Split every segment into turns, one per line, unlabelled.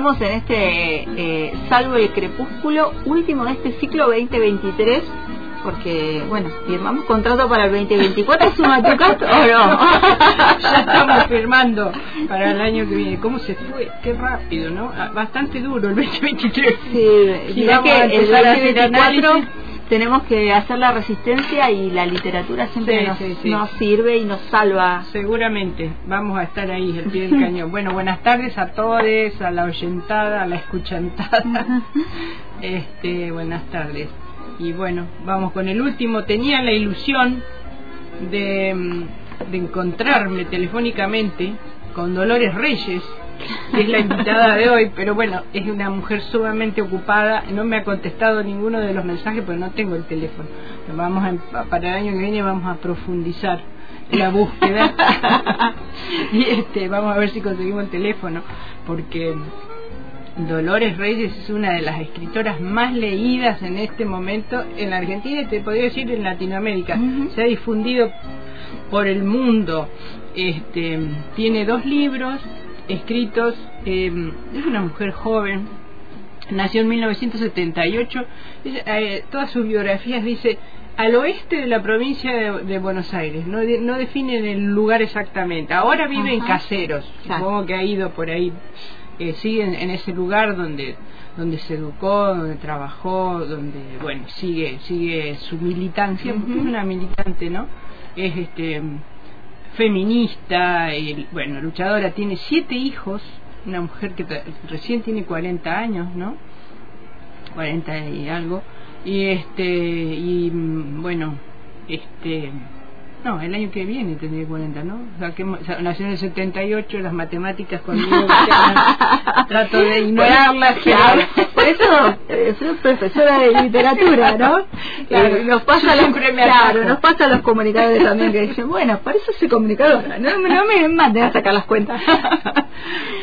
Estamos en este eh, Salvo el Crepúsculo, último de este ciclo 2023, porque, bueno, firmamos contrato para el 2024, ¿es un o no?
ya estamos firmando para el año que viene. ¿Cómo se fue? Qué rápido, ¿no? Ah, Bastante duro el 2023.
Sí,
Si
mirá
vamos
que
a
el
empezar a hacer
2024
análisis.
Tenemos que hacer la resistencia y la literatura siempre
Sí,
nos,
sí, sí.
nos sirve y nos salva.
Seguramente vamos a estar ahí al pie del cañón. Bueno, buenas tardes a todos, a la oyentada, a la escuchantada. Este, buenas tardes. Y bueno, vamos con el último. Tenía la ilusión de, mm, de encontrarme telefónicamente con Dolores Reyes, que es la invitada de hoy, pero bueno, es una mujer sumamente ocupada, no me ha contestado ninguno de los mensajes porque no tengo el teléfono. Vamos a, para el año que viene vamos a profundizar la búsqueda y este vamos a ver si conseguimos el teléfono porque Dolores Reyes es una de las escritoras más leídas en este momento en la Argentina y te podría decir en Latinoamérica. Se ha difundido por el mundo. Este, tiene dos libros escritos. eh, es una mujer joven. Nació en 1978. Ella, eh, todas sus biografías dice al oeste de la provincia de, de Buenos Aires. No, de- no definen el lugar exactamente. Ahora vive en. Caseros.
Claro.
Supongo que ha ido por ahí eh, sigue en, en ese lugar donde donde se educó, donde trabajó, donde bueno sigue sigue su militancia, porque es una militante, ¿no? Es este feminista, y, bueno luchadora, tiene siete hijos, una mujer que recién tiene 40 años, ¿no? 40 y algo y este y mm, bueno este no, el año que viene tendría 40, ¿no? O sea, que o sea, nació en el 78, las matemáticas conmigo trato de ignorarlas,
Claro, por eso eh, soy profesora de literatura, ¿no?
Claro,
Eh, nos pasa los, claro, nos pasa a los comunicadores también que dicen, bueno, para eso soy comunicadora, no, me- no me manden a sacar las cuentas.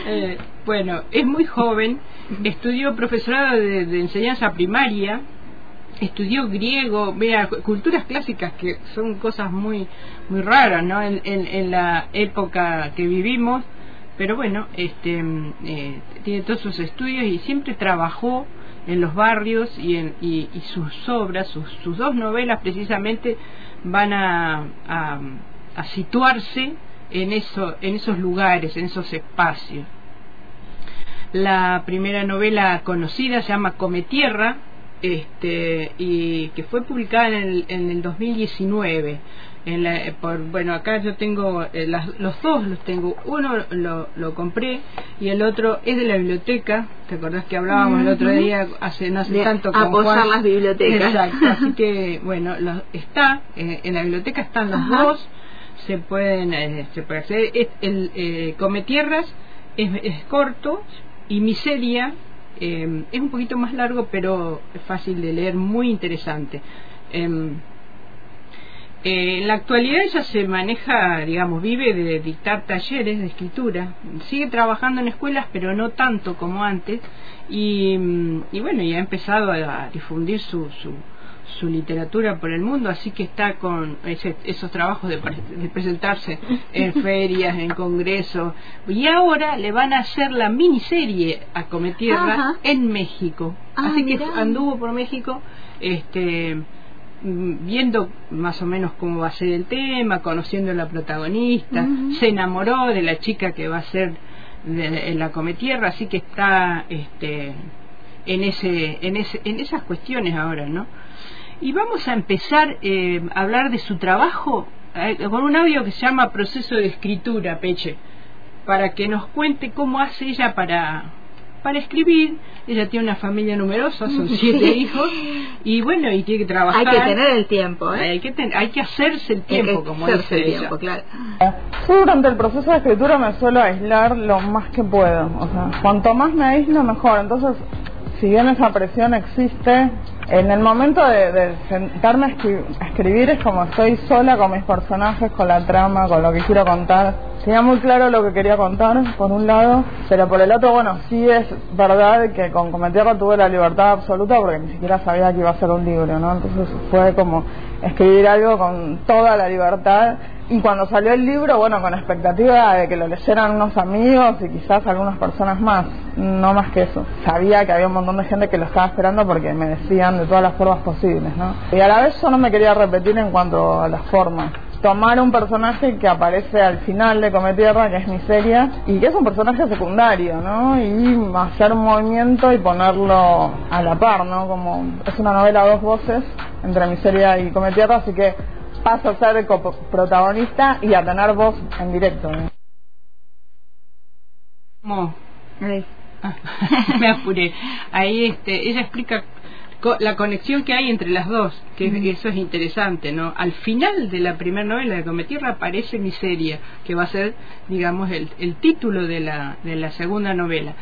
Eh, bueno, es muy joven, estudió profesorado de, de enseñanza primaria, estudió griego, vea, cu- culturas clásicas que son cosas muy muy raras, ¿no? En, la época que vivimos, pero bueno, este mm, eh, tiene todos sus estudios y siempre trabajó en los barrios y, en, y, y sus obras, sus, sus dos novelas precisamente van a, a, a situarse en eso, en esos lugares, en esos espacios. La primera novela conocida se llama Come Tierra, este, y que fue publicada en el, en el 2019. En la, eh, por, bueno, acá yo tengo eh, las- los dos, los tengo. Uno lo, lo compré y el otro es de la biblioteca. ¿Te acordás que hablábamos el otro día, hace no hace
De
tanto con
apoyar
Juan?
las bibliotecas.
Exacto, así que bueno, está, eh, en la biblioteca están los
Ajá.
dos, se pueden, eh, se puede acceder. Es- el eh, Come Tierras es, es corto y Miseria eh, es un poquito más largo, pero es fácil de leer, muy interesante. Em, eh, en la actualidad ella se maneja, digamos, vive de dictar talleres de escritura. Sigue trabajando en escuelas, pero no tanto como antes. Y, mm, bueno, y ha empezado a difundir su, su, su literatura por el mundo, así que está con esos trabajos de, presentarse en ferias, en congresos, y ahora le van a hacer la miniserie a Cometierra en México.
Ah,
así que anduvo por México este mm, viendo más o menos cómo va a ser el tema, conociendo a la protagonista, se enamoró de la chica que va a ser de, la Cometierra, así que está este en ese en ese en esas cuestiones ahora, ¿no? Y vamos a empezar eh, a hablar de su trabajo eh, con un audio que se llama Proceso de Escritura, Peche, para que nos cuente cómo hace ella para, para escribir. Ella tiene una familia numerosa, son siete hijos, y bueno, y tiene que trabajar.
Hay que tener el tiempo, ¿eh?
Hay que, hay que hacerse el tiempo, como dice
el tiempo, claro.
Yo durante el proceso de escritura me suelo aislar lo más que puedo. O sea, cuanto más me aíslo, mejor. Entonces, si bien esa presión existe, en el momento de, sentarme a, escribir es como estoy sola con mis personajes, con la trama, con lo que quiero contar. Tenía muy claro lo que quería contar, por un lado, pero por el otro, bueno, sí es verdad que con Cometierra tuve la libertad absoluta porque ni siquiera sabía que iba a ser un libro, ¿no? Entonces fue como escribir algo con toda la libertad y cuando salió el libro, bueno, con expectativa de que lo leyeran unos amigos y quizás algunas personas más, no más que eso. Sabía que había un montón de gente que lo estaba esperando porque me decían de todas las formas posibles, ¿no? Y a la vez yo no me quería repetir en cuanto a las formas. Tomar un personaje que aparece al final de Cometierra, que es Miseria, y que es un personaje secundario, ¿no? Y hacer un movimiento y ponerlo a la par, ¿no? Como es una novela a dos voces entre Miseria y Cometierra, así que paso a ser protagonista y a tener voz en directo.
me apuré. Ahí este, ella explica la conexión que hay entre las dos, que eso es interesante, ¿no? Al final de la primera novela de Cometierra aparece Miseria, que va a ser, digamos, el, el título de la, de la segunda novela.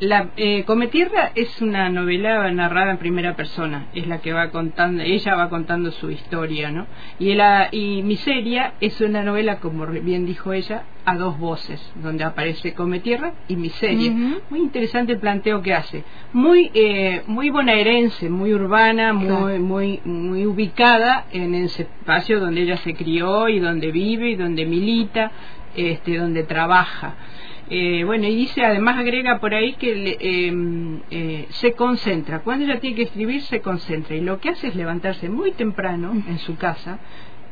La eh, Cometierra es una novela narrada en primera persona, es la que va contando, ella va contando su historia, ¿no? Y, la, y Miseria es una novela, como bien dijo ella, a dos voces, donde aparece Cometierra y Miseria. Muy interesante el planteo que hace, muy eh, muy bonaerense, muy urbana, muy muy muy ubicada en ese espacio donde ella se crió y donde vive y donde milita, este, donde trabaja. Eh, bueno, y dice, además agrega por ahí que em, eh, se concentra. Cuando ella tiene que escribir, se concentra. Y lo que hace es levantarse muy temprano en su casa,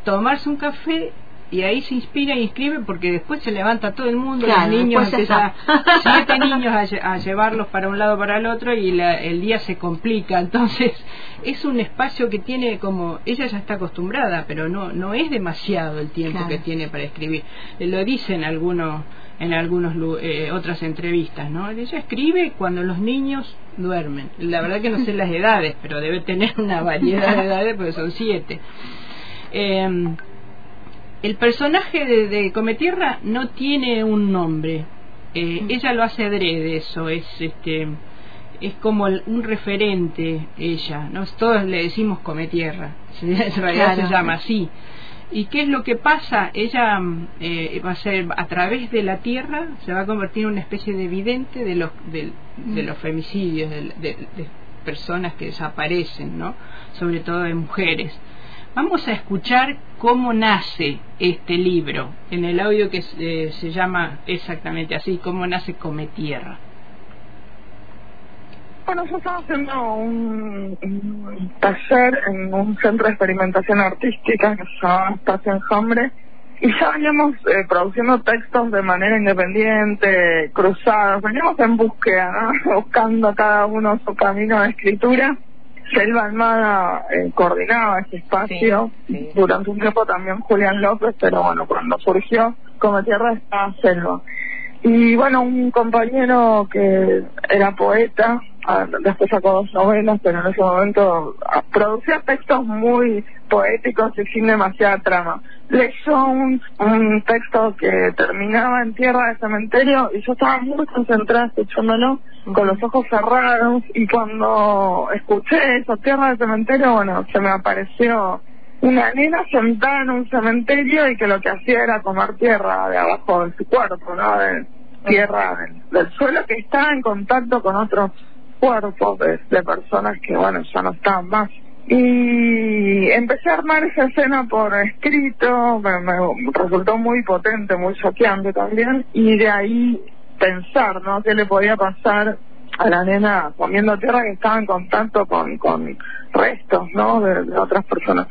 tomarse un café y ahí se inspira y escribe porque después se levanta todo el mundo, los niños empiezan siete niños a, llevarlos para un lado para el otro y el día se complica. Entonces es un espacio que tiene como ella ya está acostumbrada, pero no no es demasiado el tiempo que tiene para escribir. Lo dicen algunos en algunas eh, otras entrevistas, ¿no? Ella escribe cuando los niños duermen. La verdad que no sé las edades, pero debe tener una variedad de edades porque son siete. Em, el personaje de, de Cometierra no tiene un nombre. Eh, mm. ella lo hace adrede, eso es este es como un referente ella, ¿no? Todos le decimos Cometierra, en realidad se llama así. ¿Y qué es lo que pasa? Ella eh, va a ser, a través de la tierra, se va a convertir en una especie de evidente de los, de, mm. los femicidios, de, personas que desaparecen, ¿no? Sobre todo de mujeres. Vamos a escuchar cómo nace este libro, en el audio que eh, se llama exactamente así, cómo nace Come Tierra.
Bueno, yo estaba haciendo un, taller en un centro de experimentación artística que se llama Espacio Enjambre y ya veníamos eh, produciendo textos de manera independiente, cruzados, veníamos en búsqueda, buscando cada uno su camino de escritura. Selva Almada eh, coordinaba ese espacio, durante un tiempo también Julián López, pero bueno, cuando surgió Como Tierra estaba Selva. Y bueno, un compañero que era poeta, después sacó dos novelas, pero en ese momento producía textos muy poéticos y sin demasiada trama. Leyó un, un texto que terminaba en Tierra de Cementerio y yo estaba muy concentrada escuchándolo con los ojos cerrados y cuando escuché eso, Tierra de Cementerio, bueno, se me apareció una nena sentada en un cementerio y que lo que hacía era tomar tierra de abajo de su cuerpo, ¿no? De, tierra del, suelo que está en contacto con otros cuerpos de, personas que, bueno, ya no están más.
Y empecé a armar esa escena por escrito, me, me resultó muy potente, muy choqueante también, y de ahí pensar, ¿no? ¿Qué le podía pasar a la nena comiendo tierra que estaba en contacto con, con restos, ¿no? De, otras personas.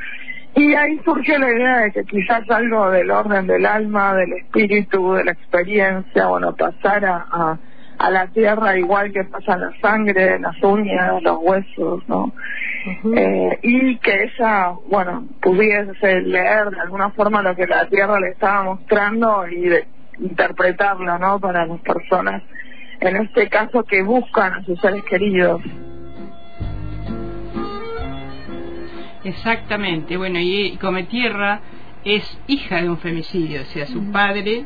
Y ahí surgió la idea de que quizás algo del orden del alma, del espíritu, de la experiencia, bueno, pasara a, a la tierra igual que pasa la sangre, las uñas, los huesos, ¿no? eh, y que ella, bueno, pudiese leer de alguna forma lo que la tierra le estaba mostrando y de, interpretarlo, ¿no? Para las personas, en este caso, que buscan a sus seres queridos.
Exactamente, bueno, y Come Tierra es hija de un femicidio, o sea, su padre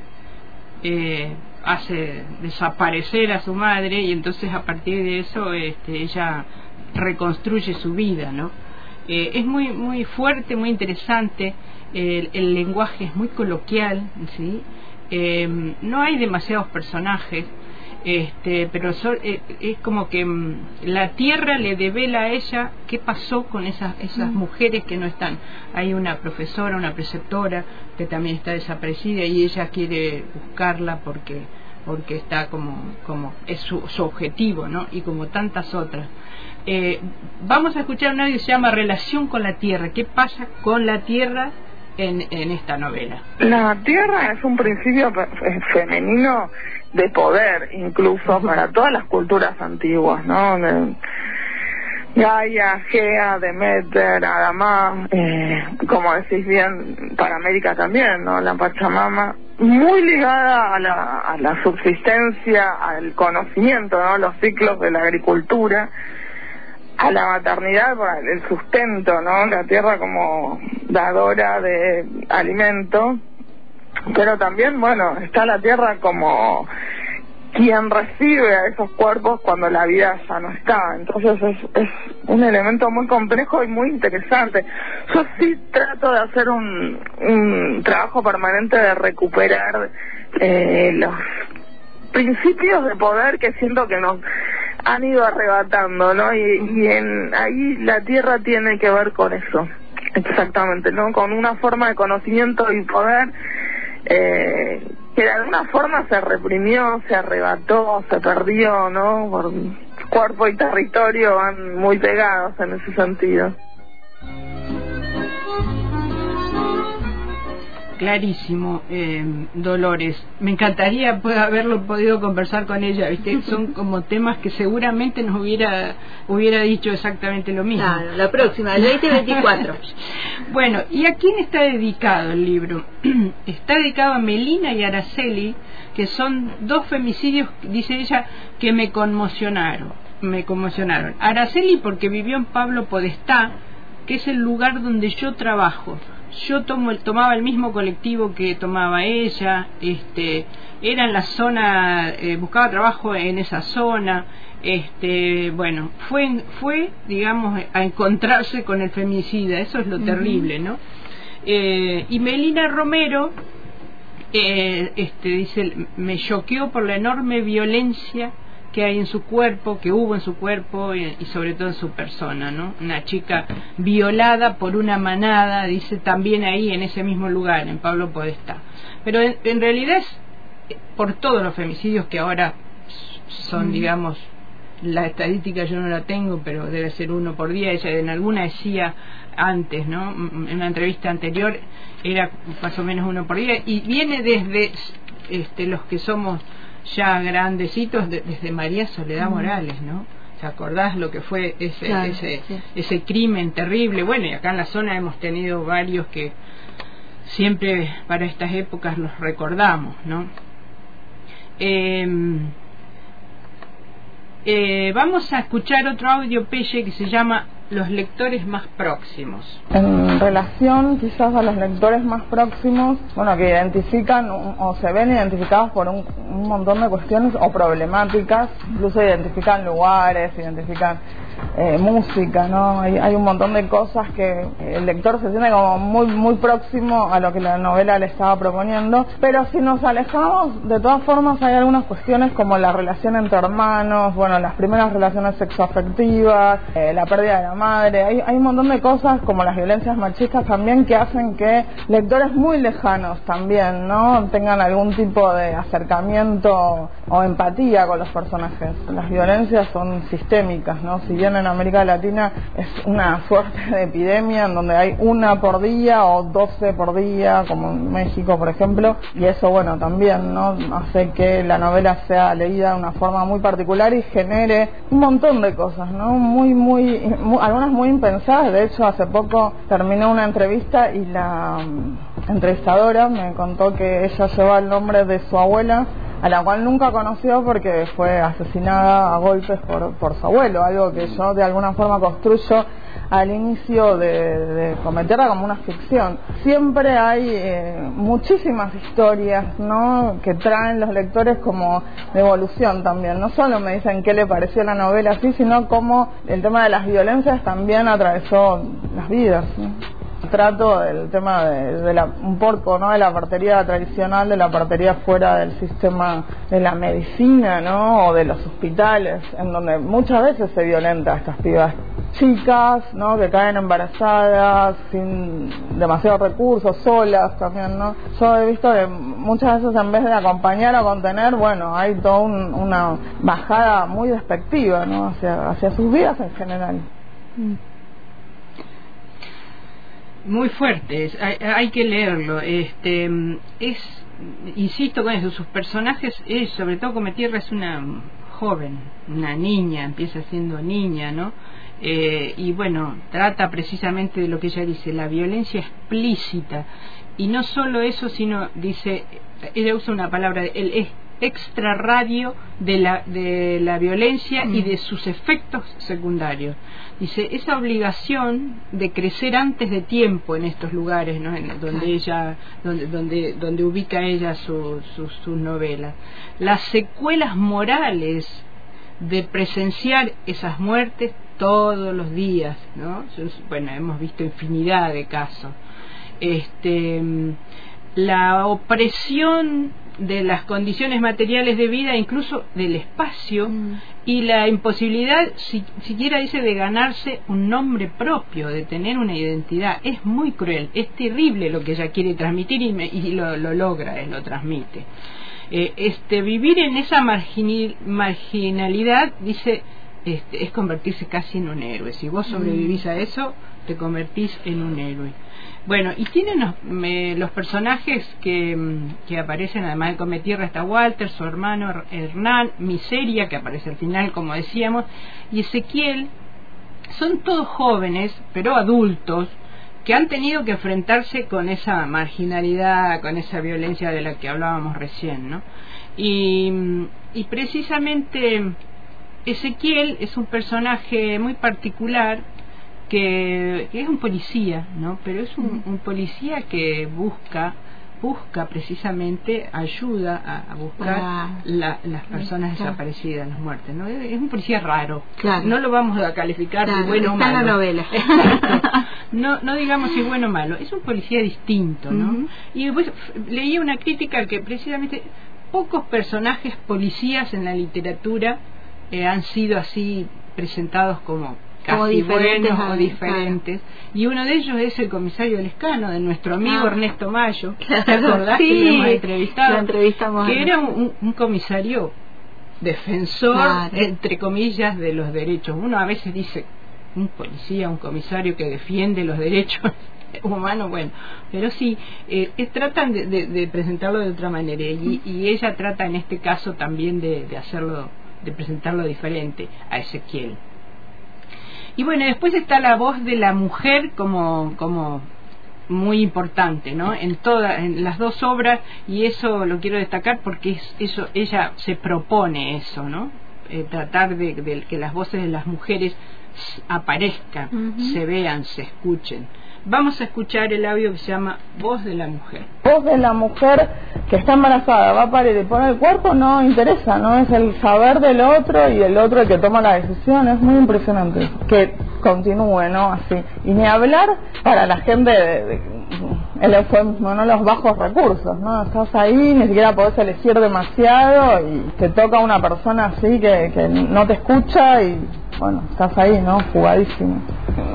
eh, hace desaparecer a su madre y entonces a partir de eso este, ella reconstruye su vida, ¿no? Eh, es muy muy fuerte, muy interesante, el, lenguaje es muy coloquial, ¿sí? eh, no hay demasiados personajes este pero eh, es como que mm, la tierra le devela a ella qué pasó con esas esas mm. mujeres que no están hay una profesora una preceptora que también está desaparecida y ella quiere buscarla porque porque está como como es su, su objetivo no y como tantas otras eh, vamos a escuchar un audio que se llama relación con la tierra qué pasa con la tierra en, esta novela?
La tierra es un principio femenino de poder, incluso para todas las culturas antiguas, ¿no? Gaia, Gea, Demeter, Adamá, eh, como decís bien, para América también, ¿no? La Pachamama, muy ligada a la, a la subsistencia, al conocimiento, ¿no? Los ciclos de la agricultura a la maternidad el sustento, ¿no? La tierra como dadora de alimento, pero también, bueno, está la tierra como quien recibe a esos cuerpos cuando la vida ya no está. Entonces es, es un elemento muy complejo y muy interesante. Yo sí trato de hacer un, un trabajo permanente de recuperar eh, los principios de poder que siento que nos han ido arrebatando, ¿no? Y, en, ahí la tierra tiene que ver con eso, exactamente, ¿no? Con una forma de conocimiento y poder eh, que de alguna forma se reprimió, se arrebató, se perdió, ¿no? Por cuerpo y territorio van muy pegados en ese sentido.
Clarísimo, eh, Dolores. Me encantaría haberlo podido conversar con ella, ¿viste? Son como temas que seguramente nos hubiera hubiera dicho exactamente lo mismo.
Claro, la próxima, el 2024.
bueno, ¿y a quién está dedicado el libro? está dedicado a Melina y Araceli, que son dos femicidios, dice ella, que me conmocionaron. Me conmocionaron. Araceli porque vivió en Pablo Podestá, que es el lugar donde yo trabajo yo tomo, tomaba el mismo colectivo que tomaba ella, este, era en la zona, eh, buscaba trabajo en esa zona, este, bueno, fue, fue, digamos, a encontrarse con el femicida, eso es lo terrible, ¿no? Eh, y Melina Romero, eh, este, dice, me choqueó por la enorme violencia que hay en su cuerpo, que hubo en su cuerpo y, sobre todo en su persona, ¿no? Una chica violada por una manada, dice también ahí en ese mismo lugar, en Pablo Podestá. Pero en, realidad es por todos los femicidios que ahora son, digamos, la estadística yo no la tengo, pero debe ser uno por día. Ella en alguna decía antes, ¿no? En una entrevista anterior era más o menos uno por día y viene desde este, los que somos ya grandecitos desde María Soledad Morales, ¿no? ¿Te acordás lo que fue ese, ese, ese crimen terrible? Bueno, y acá en la zona hemos tenido varios que siempre para estas épocas los recordamos, ¿no? Em, eh, vamos a escuchar otro audio, Pelle, que se llama los lectores más próximos?
En relación quizás a los lectores más próximos, bueno, que identifican o se ven identificados por un, montón de cuestiones o problemáticas, incluso identifican lugares, identifican
eh, música, ¿no? Hay, un montón de cosas que el lector se siente como muy, muy próximo a lo que la novela le estaba proponiendo, pero si nos alejamos, de todas formas hay algunas cuestiones como la relación entre hermanos, bueno, las primeras relaciones sexoafectivas, eh, la pérdida de la madre, hay, hay un montón de cosas como las violencias machistas también que hacen que lectores muy lejanos también, ¿no? Tengan algún tipo de acercamiento o empatía con los personajes. Las violencias son sistémicas, ¿no? Si en América Latina es una suerte de epidemia en donde hay una por día o doce por día, como en México, por ejemplo, y eso, bueno, también, ¿no? Hace que la novela sea leída de una forma muy particular y genere un montón de cosas, ¿no? Muy, muy, muy algunas muy impensadas. De hecho, hace poco terminé una entrevista y la mm, entrevistadora me contó que ella lleva el nombre de su abuela a la cual nunca conoció porque fue asesinada a golpes por, por su abuelo, algo que yo de alguna forma construyo al inicio de, cometerla como una ficción. Siempre hay eh, muchísimas historias ¿no? que traen los lectores como de evolución también. No solo me dicen qué le pareció la novela así, sino cómo el tema de las violencias también atravesó las vidas. Trato del tema de, la, un poco no de la partería tradicional de la partería fuera del sistema de la medicina no o de los hospitales en donde muchas veces se violenta a estas pibas chicas no que caen embarazadas sin demasiados recursos solas también no yo he visto que muchas veces en vez de acompañar o contener bueno hay toda una bajada muy despectiva no hacia hacia sus vidas en general. Mm
muy fuertes, hay, hay, que leerlo. Este, es, insisto con eso, sus personajes, es, sobre todo Come Tierra es una joven, una niña, empieza siendo niña, ¿no? Eh, y bueno, trata precisamente de lo que ella dice, la violencia explícita. Y no solo eso, sino, dice, ella usa una palabra, el extrarradio de la, de la violencia y mm. de sus efectos secundarios. Dice, esa obligación de crecer antes de tiempo en estos lugares, ¿no? en, donde ella, donde, donde, donde ubica ella sus su, novelas. Las secuelas morales de presenciar esas muertes todos los días, ¿no? Bueno, hemos visto infinidad de casos. Este, la opresión de las condiciones materiales de vida, incluso del espacio, mm. y la imposibilidad, si, siquiera dice, de ganarse un nombre propio, de tener una identidad. Es muy cruel, es terrible lo que ella quiere transmitir y, y lo, logra, lo transmite. Eh, este, vivir en esa marginalidad, dice, este, es convertirse casi en un héroe. Si vos sobrevivís mm. a eso, te convertís en un héroe. Bueno, y tienen los, personajes que, que, aparecen, además de Cometierra está Walter, su hermano Hernán, Miseria, que aparece al final, como decíamos, y Ezequiel, son todos jóvenes, pero adultos, que han tenido que enfrentarse con esa marginalidad, con esa violencia de la que hablábamos recién, ¿no? Y, y precisamente Ezequiel es un personaje muy particular que, es un policía, ¿no? Pero es un, policía que busca busca precisamente ayuda a, buscar las personas desaparecidas, las muertes, ¿no? Es un policía raro. No lo vamos a calificar de bueno o malo.
la novela.
no, no digamos si bueno o malo. Es un policía distinto, ¿no? Y después leí una crítica que precisamente pocos personajes policías en la literatura eh, han sido así presentados como casi diferentes, buenos o diferentes. Y uno de ellos es el comisario Lescano, de nuestro amigo ah. Ernesto Mayo. ¿Te acordás
sí,
que
lo hemos entrevistado? Lo entrevistamos
que era un, comisario defensor, entre comillas, de los derechos. Uno a veces dice, un policía, un comisario que defiende los derechos humanos, bueno, pero sí, eh, tratan de, de, presentarlo de otra manera y, y, ella trata en este caso también de, de hacerlo, de presentarlo diferente a Ezequiel. Y bueno, después está la voz de la mujer como, como muy importante, ¿no? En todas, en las dos obras y eso lo quiero destacar porque es, eso ella se propone eso, ¿no? Eh, tratar de, que las voces de las mujeres aparezcan, se vean, se escuchen. Vamos a escuchar el audio que se llama Voz de la Mujer.
Voz de la mujer que está embarazada, va a parir y pone el cuerpo, no interesa, no es el saber del otro y el otro el que toma la decisión, es muy impresionante que continúe, ¿no? Así. Y ni hablar para la gente de, de el eufemismo, no los bajos recursos, ¿no? Estás ahí, ni siquiera podés elegir demasiado y te toca una persona así que, que no te escucha y bueno, estás ahí, ¿no? Jugadísimo.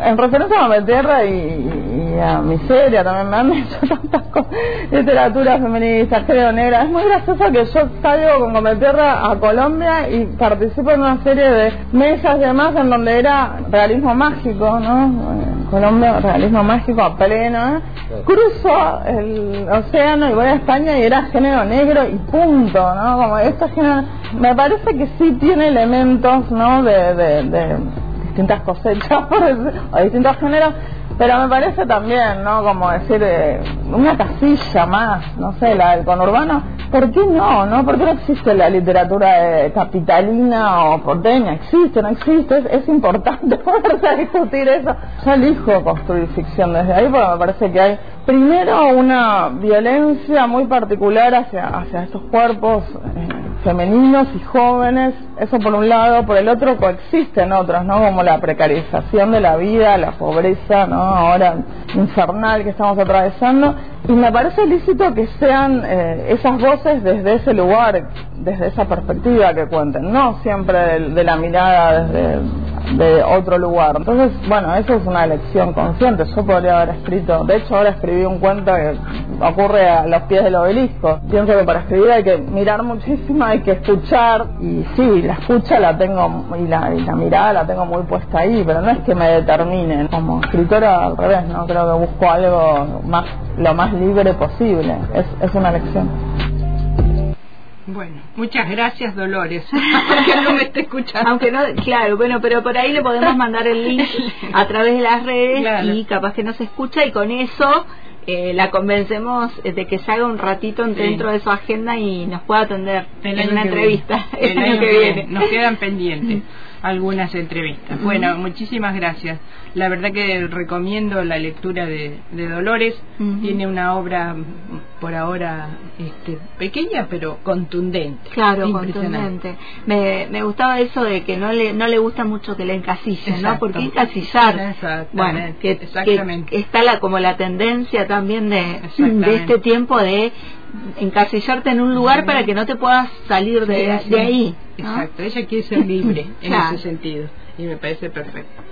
En referencia a Tierra y, y, a Miseria también me han hecho tantas cosas, literatura feminista, creo. Es muy gracioso que yo salgo con Tierra a Colombia y participo en una serie de mesas y demás en donde era realismo mágico, ¿no? Colombia, realismo mágico a pleno, ¿eh? Cruzo el océano y voy a España y era género negro y punto, ¿no? Como esto género... Me parece que sí tiene elementos, ¿no? de, de de distintas cosechas o distintos géneros, pero me parece también, ¿no? Como decir, eh, una casilla más, no sé, la del conurbano, ¿por qué no, no? ¿Por qué no existe la literatura eh, capitalina o porteña? ¿Existe, no existe? Es, es importante poderse a discutir eso. Yo elijo construir ficción desde ahí porque me parece que hay primero una violencia muy particular hacia, hacia estos cuerpos eh, femeninos y jóvenes, eso por un lado, por el otro coexisten otros, ¿no? Como la precarización de la vida, la pobreza, ¿no? Ahora infernal que estamos atravesando, y me parece lícito que sean eh, esas voces desde ese lugar, desde esa perspectiva que cuenten, no siempre de, de la mirada desde de otro lugar. Entonces, bueno, eso es una elección consciente. Yo podría haber escrito, de hecho ahora escribí un cuento que ocurre a los pies del obelisco. Pienso que para escribir hay que mirar muchísimo, hay que escuchar y sí, la escucha la tengo y la, y la mirada la tengo muy puesta ahí, pero no es que me determinen. Como escritora al revés, no creo que busco algo más lo más libre posible. Es, es una elección.
Bueno, muchas gracias Dolores, aunque no me esté escuchando.
Aunque no, claro, bueno, pero por ahí le podemos mandar el link a través de las redes
Claro.
y capaz que nos escucha y con eso eh, la convencemos de que se haga un ratito
Sí.
dentro de su agenda y nos pueda atender
El
en una entrevista
viene.
el año que viene.
Nos quedan pendientes algunas entrevistas. Bueno, muchísimas gracias. La verdad que recomiendo la lectura de, de Dolores. Tiene una obra por ahora este, pequeña pero contundente.
Claro, contundente. Me, me gustaba eso de que no le no le gusta mucho que le encasillen, ¿no? Porque encasillar.
Exactamente,
Bueno, que,
exactamente.
que está la como la tendencia también de, de este tiempo de encasillarte en un lugar para que no te puedas salir de, ahí. ¿no?
Exacto, ella quiere ser libre en
Claro.
ese sentido y me parece perfecto.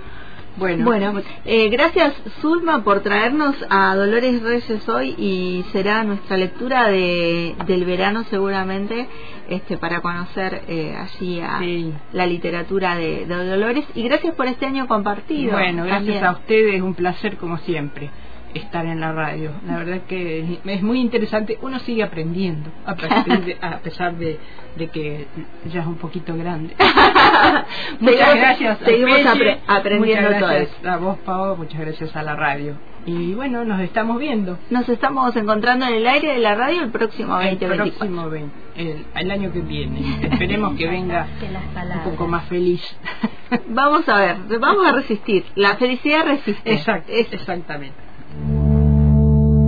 Bueno,
Bueno, eh, gracias Zulma por traernos a Dolores Reyes hoy y será nuestra lectura de, del verano seguramente este para conocer eh, allí a
Sí.
la literatura de, de Dolores y gracias por este año compartido.
Bueno, gracias
también.
a ustedes, un placer como siempre estar en la radio. La verdad que es muy interesante, uno sigue aprendiendo, a pesar de, a pesar de, de que ya es un poquito grande. muchas
Seguimos-
gracias.
seguimos apre- aprendiendo
muchas
todo
gracias a vos, Pau, muchas gracias a la radio. Y bueno, nos estamos viendo.
Nos estamos encontrando en el aire de la radio el próximo
El
2024.
próximo 20, el, el año que viene. Esperemos que venga un poco más feliz.
Vamos a ver, vamos a resistir. La felicidad resiste.
Exacto,
Es-
exactamente.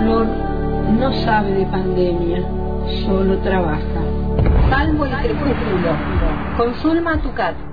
flor no sabe de pandemia, solo trabaja.
salvo el crepúsculo, con Zulma Tucat.